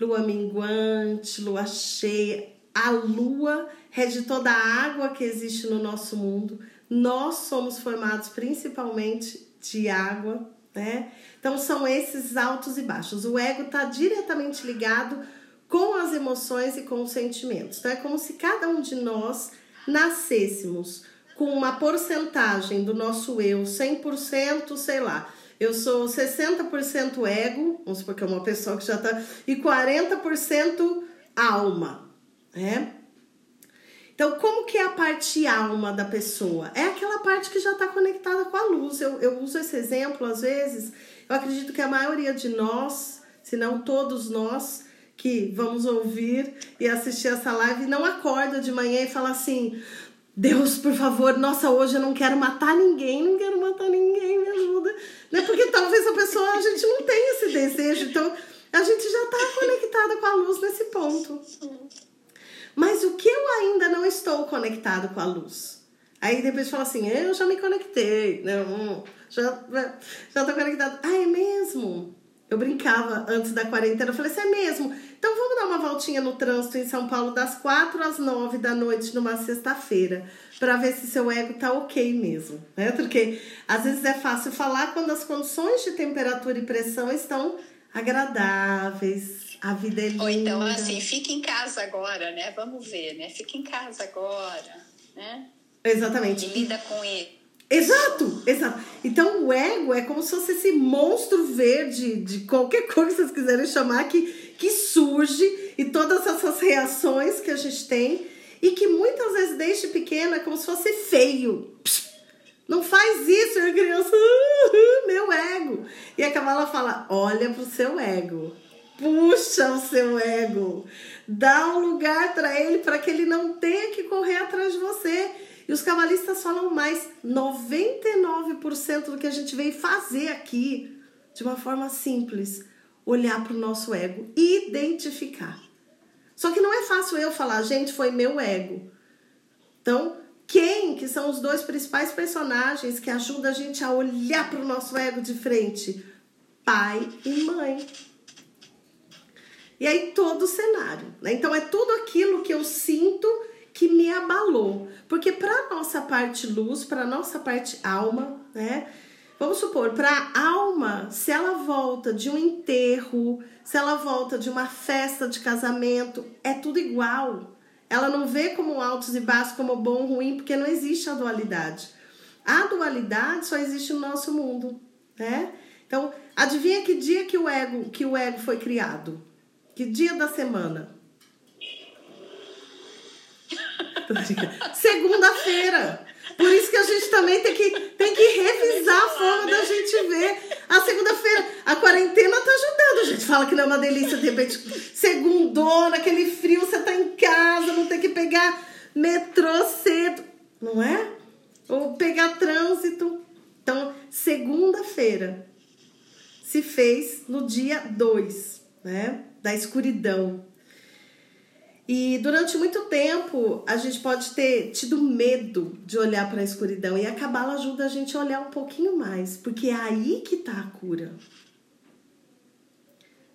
lua minguante, lua cheia. A lua rege toda a água que existe no nosso mundo. Nós somos formados principalmente de água, né? Então são esses altos e baixos. O ego está diretamente ligado com as emoções e com os sentimentos. Então é como se cada um de nós nascêssemos com uma porcentagem do nosso eu, 100%, sei lá, eu sou 60% ego, vamos supor que é uma pessoa que já tá, e 40% alma, né? Então, como que é a parte alma da pessoa? É aquela parte que já está conectada com a luz. Eu, eu uso esse exemplo às vezes. Eu acredito que a maioria de nós, se não todos nós, que vamos ouvir e assistir essa live, não acorda de manhã e fala assim: Deus, por favor, nossa, hoje eu não quero matar ninguém, não quero matar ninguém, me ajuda. Né? Porque talvez a pessoa, a gente não tenha esse desejo, então a gente já está conectada com a luz nesse ponto. Mas o que eu ainda não estou conectado com a luz? Aí depois fala assim, eu já me conectei, não, já, já tô conectado. Ah, é mesmo? Eu brincava antes da quarentena, eu falei assim, é mesmo? Então vamos dar uma voltinha no trânsito em São Paulo das quatro às nove da noite numa sexta-feira, para ver se seu ego tá ok mesmo, né? Porque às vezes é fácil falar quando as condições de temperatura e pressão estão agradáveis, a vida é linda. Ou então assim, fica em casa agora, né? Vamos ver, né? Fica em casa agora, né? Exatamente. E lida com ele. Exato, exato. Então o ego é como se fosse esse monstro verde de qualquer coisa que vocês quiserem chamar que, que surge e todas essas reações que a gente tem e que muitas vezes desde pequena é como se fosse feio. Não faz isso, eu criança, meu ego. E a Kamala fala: olha pro seu ego, puxa o seu ego, dá um lugar para ele para que ele não tenha que correr atrás de você. E os cabalistas falam mais: 99% do que a gente veio fazer aqui, de uma forma simples, olhar para o nosso ego, identificar. Só que não é fácil eu falar, gente, foi meu ego. Então, quem que são os dois principais personagens que ajudam a gente a olhar para o nosso ego de frente? Pai e mãe. E aí todo o cenário. Né? Então é tudo aquilo que eu sinto que me abalou. Porque para nossa parte luz, para nossa parte alma, né? Vamos supor, para a alma, se ela volta de um enterro, se ela volta de uma festa de casamento, é tudo igual. Ela não vê como altos e baixos, como bom ruim, porque não existe a dualidade. A dualidade só existe no nosso mundo, né? Então, adivinha que dia que o ego, que o ego foi criado? Que dia da semana? Segunda-feira. Por isso que a gente também tem que, tem que revisar a forma da gente ver. A segunda-feira, a quarentena tá ajudando. A gente fala que não é uma delícia, de repente, segundou, naquele frio, você tá em casa, não tem que pegar metrô cedo, não é? Ou pegar trânsito. Então, segunda-feira se fez no dia 2, né? Da escuridão. E durante muito tempo a gente pode ter tido medo de olhar para a escuridão e a cabala ajuda a gente a olhar um pouquinho mais, porque é aí que está a cura.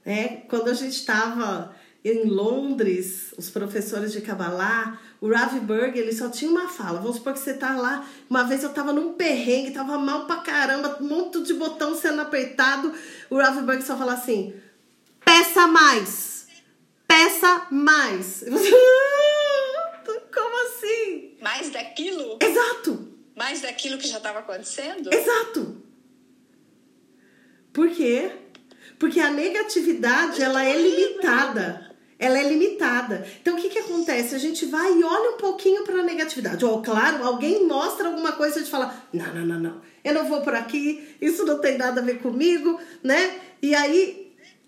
É, quando a gente estava em Londres, os professores de Kabbalah, o Rav Berg, ele só tinha uma fala. Vamos supor que você tá lá. Uma vez eu tava num perrengue, tava mal pra caramba, um monte de botão sendo apertado. O Rav Berg só fala assim: peça mais! Peça mais! Você, como assim? Mais daquilo? Exato! Mais daquilo que já estava acontecendo? Exato! Por quê? Porque a negatividade, ela é limitada. Ela é limitada. Então, o que, que acontece? A gente vai e olha um pouquinho para a negatividade. Ou, claro, alguém mostra alguma coisa e a gente fala: não, não, não, não, eu não vou por aqui, isso não tem nada a ver comigo, né? E aí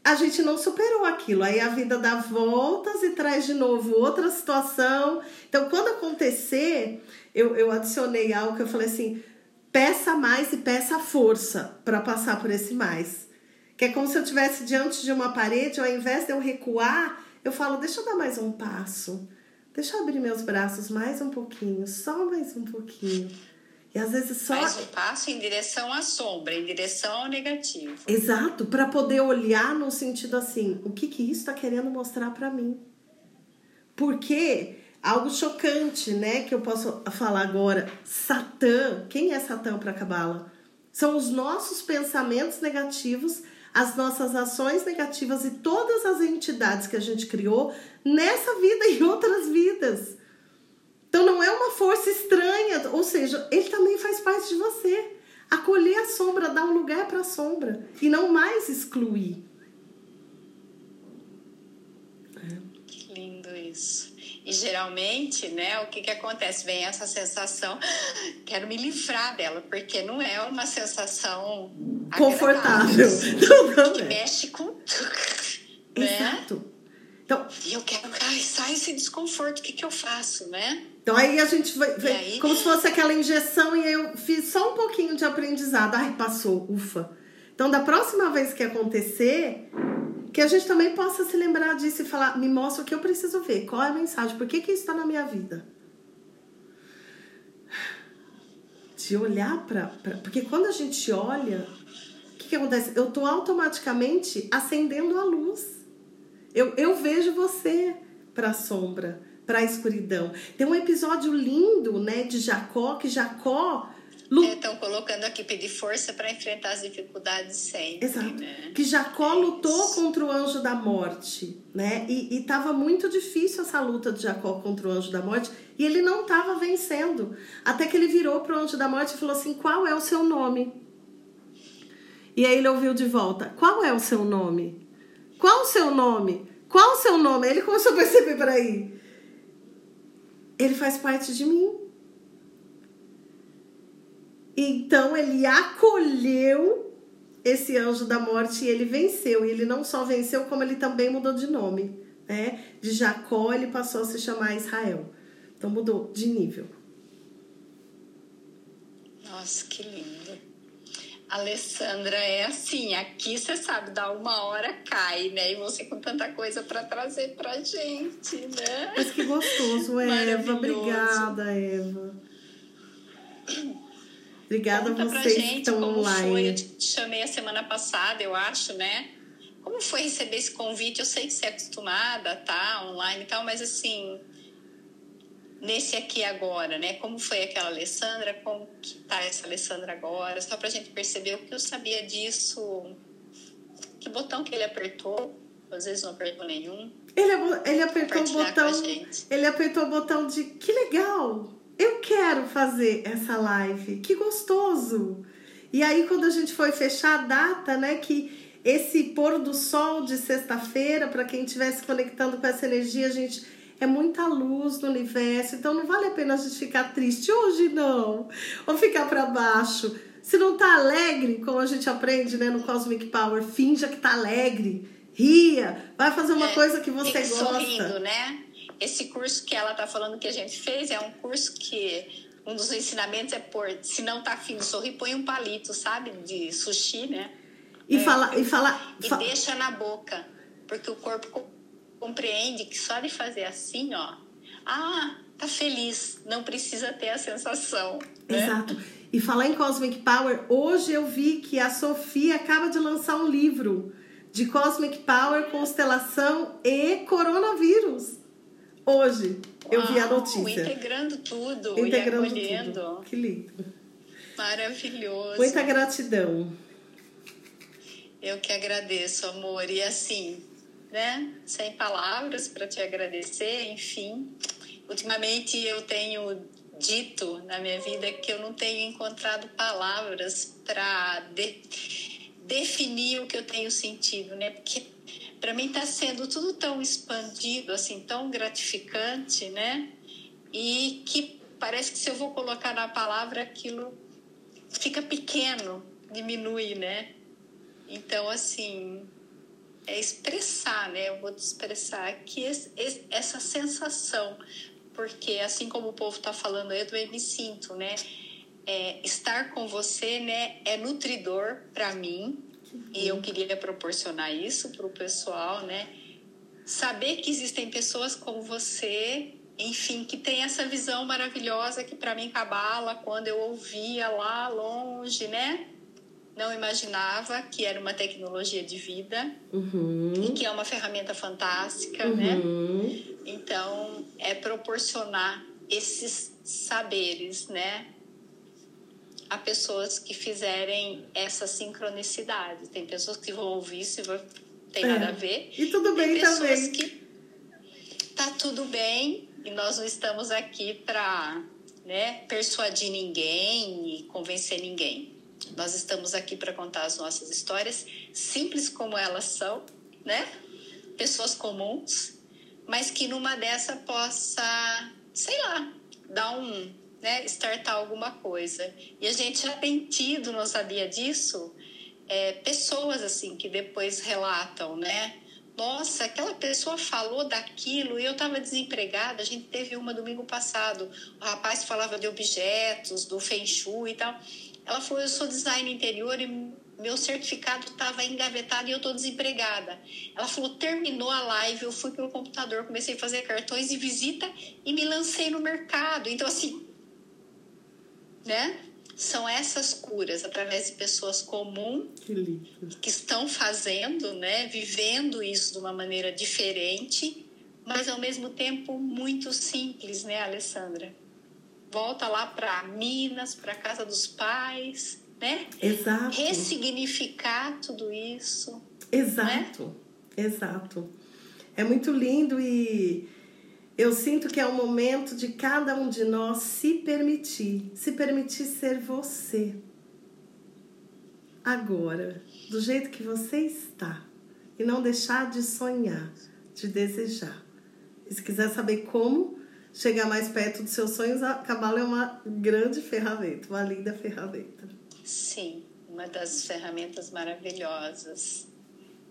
a gente não superou aquilo. Aí a vida dá voltas e traz de novo outra situação. Então, quando acontecer, eu, eu adicionei algo que eu falei assim: peça mais e peça força para passar por esse mais. Que é como se eu estivesse diante de uma parede, ao invés de eu recuar, eu falo, deixa eu dar mais um passo. Deixa eu abrir meus braços mais um pouquinho, só mais um pouquinho. E às vezes só. Mais um passo em direção à sombra, em direção ao negativo. Exato, para poder olhar no sentido assim: o que, que isso está querendo mostrar para mim? Porque algo chocante, né, que eu posso falar agora: Satã, quem é Satã para Cabala? São os nossos pensamentos negativos as nossas ações negativas e todas as entidades que a gente criou nessa vida e em outras vidas. Então não é uma força estranha, ou seja, ele também faz parte de você. Acolher a sombra, dar um lugar para a sombra e não mais excluir. Que lindo isso. E geralmente, né, o que, que acontece? Vem essa sensação, quero me livrar dela, porque não é uma sensação confortável. Não, que mexe com né? Exato. Então, e eu quero, ai, sai esse desconforto, o que, que eu faço, né? Então aí a gente vai, vai aí... como se fosse aquela injeção e eu fiz só um pouquinho de aprendizado. Ai, passou, ufa. Então da próxima vez que acontecer, que a gente também possa se lembrar disso e falar, me mostra o que eu preciso ver, qual é a mensagem, por que, que isso está na minha vida. De olhar para. Porque quando a gente olha, o que, que acontece? Eu estou automaticamente acendendo a luz. Eu, eu vejo você para a sombra, para a escuridão. Tem um episódio lindo, né, de Jacó, que Jacó Estão é, colocando aqui pedir força para enfrentar as dificuldades sempre. Exato. Né? Que Jacó é lutou contra o anjo da morte, né? E estava muito difícil essa luta de Jacó contra o anjo da morte e ele não estava vencendo. Até que ele virou para o anjo da morte e falou assim: Qual é o seu nome? E aí ele ouviu de volta: Qual é o seu nome? Qual o seu nome? Qual o seu nome? Ele começou a perceber por aí. Ele faz parte de mim. Então ele acolheu esse anjo da morte e ele venceu. E ele não só venceu, como ele também mudou de nome. Né? De Jacó ele passou a se chamar Israel. Então mudou de nível. Nossa, que lindo. Alessandra, é assim, aqui você sabe, dá uma hora cai, né? E você com tanta coisa para trazer pra gente, né? Mas que gostoso, Eva. Obrigada, Eva. Obrigada Conta a vocês gente, que estão online. Foi. Eu te chamei a semana passada, eu acho, né? Como foi receber esse convite? Eu sei que você é acostumada, tá? Online e tal, mas assim, nesse aqui agora, né? Como foi aquela Alessandra? Como que tá essa Alessandra agora? Só pra gente perceber o que eu sabia disso. Que botão que ele apertou? Às vezes não apertou nenhum. Ele, ele apertou o botão. Ele apertou o botão de que legal! eu quero fazer essa live, que gostoso. E aí quando a gente foi fechar a data, né, que esse pôr do sol de sexta-feira, para quem estivesse conectando com essa energia, a gente é muita luz no universo, então não vale a pena a gente ficar triste hoje não, ou ficar para baixo. Se não tá alegre, como a gente aprende, né, no Cosmic Power, finja que tá alegre, ria, vai fazer uma é, coisa que você gosta. Sorrindo, né? esse curso que ela está falando que a gente fez é um curso que um dos ensinamentos é pôr, se não tá afim de sorrir, põe um palito, sabe? De sushi, né? E é, fala, e fala. E fa... deixa na boca. Porque o corpo compreende que só de fazer assim, ó. Ah, tá feliz. Não precisa ter a sensação. Né? Exato. E falar em Cosmic Power, hoje eu vi que a Sofia acaba de lançar um livro de Cosmic Power, constelação e coronavírus. Hoje eu vi a notícia. Integrando tudo integrando. Tudo. Que lindo. Maravilhoso. Muita gratidão. Eu que agradeço, amor. E assim, né? Sem palavras para te agradecer, enfim. Ultimamente eu tenho dito na minha vida que eu não tenho encontrado palavras para de, definir o que eu tenho sentido, né? Porque para mim está sendo tudo tão expandido, assim, tão gratificante, né? E que parece que se eu vou colocar na palavra aquilo fica pequeno, diminui, né? Então, assim, é expressar, né? Eu vou te expressar aqui essa sensação, porque assim como o povo está falando, eu também me sinto, né? É, estar com você, né, é nutridor para mim e eu queria proporcionar isso para o pessoal, né? Saber que existem pessoas como você enfim, que tem essa visão maravilhosa que para mim cabala quando eu ouvia lá longe, né? Não imaginava que era uma tecnologia de vida uhum. e que é uma ferramenta fantástica, né? uhum. né? Então, é proporcionar esses saberes, né? A pessoas que fizerem essa sincronicidade. Tem pessoas que vão ouvir isso e vão tem nada a é. ver. E tudo bem Tem pessoas também. que tá tudo bem e nós não estamos aqui para né, persuadir ninguém e convencer ninguém. Nós estamos aqui para contar as nossas histórias, simples como elas são, né? Pessoas comuns, mas que numa dessa possa, sei lá, dar um, né, startar alguma coisa. E a gente já tem tido, não sabia disso, é, pessoas assim que depois relatam, né? nossa, aquela pessoa falou daquilo e eu estava desempregada. A gente teve uma domingo passado. O rapaz falava de objetos, do Feng Shui e tal. Ela falou: Eu sou design interior e meu certificado estava engavetado e eu estou desempregada. Ela falou: Terminou a live, eu fui pelo computador, comecei a fazer cartões de visita e me lancei no mercado. Então, assim, né? são essas curas através de pessoas comuns que, que, estão fazendo, né, vivendo isso de uma maneira diferente, mas ao mesmo tempo muito simples, né, Alessandra? Volta lá para Minas, para casa dos pais, né? Exato. Ressignificar tudo isso. Exato. Né? Exato. É muito lindo e eu sinto que é o momento de cada um de nós se permitir, se permitir ser você. Agora, do jeito que você está. E não deixar de sonhar, de desejar. E se quiser saber como chegar mais perto dos seus sonhos, a Cabala é uma grande ferramenta, uma linda ferramenta. Sim, uma das ferramentas maravilhosas.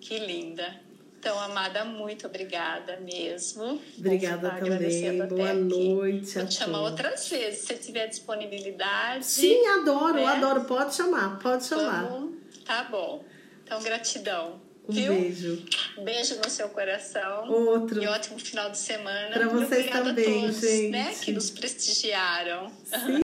Que linda. Então, amada, muito obrigada mesmo. Obrigada também. Boa noite. Vou te chamar outras vezes, se tiver disponibilidade. Sim, adoro, né? adoro. Pode chamar, pode chamar. Vamos... Tá bom. Então, gratidão. Um Viu? beijo. Beijo no seu coração. Outro. E ótimo final de semana. Para vocês também, a todos, gente. Né, que nos prestigiaram. Sim.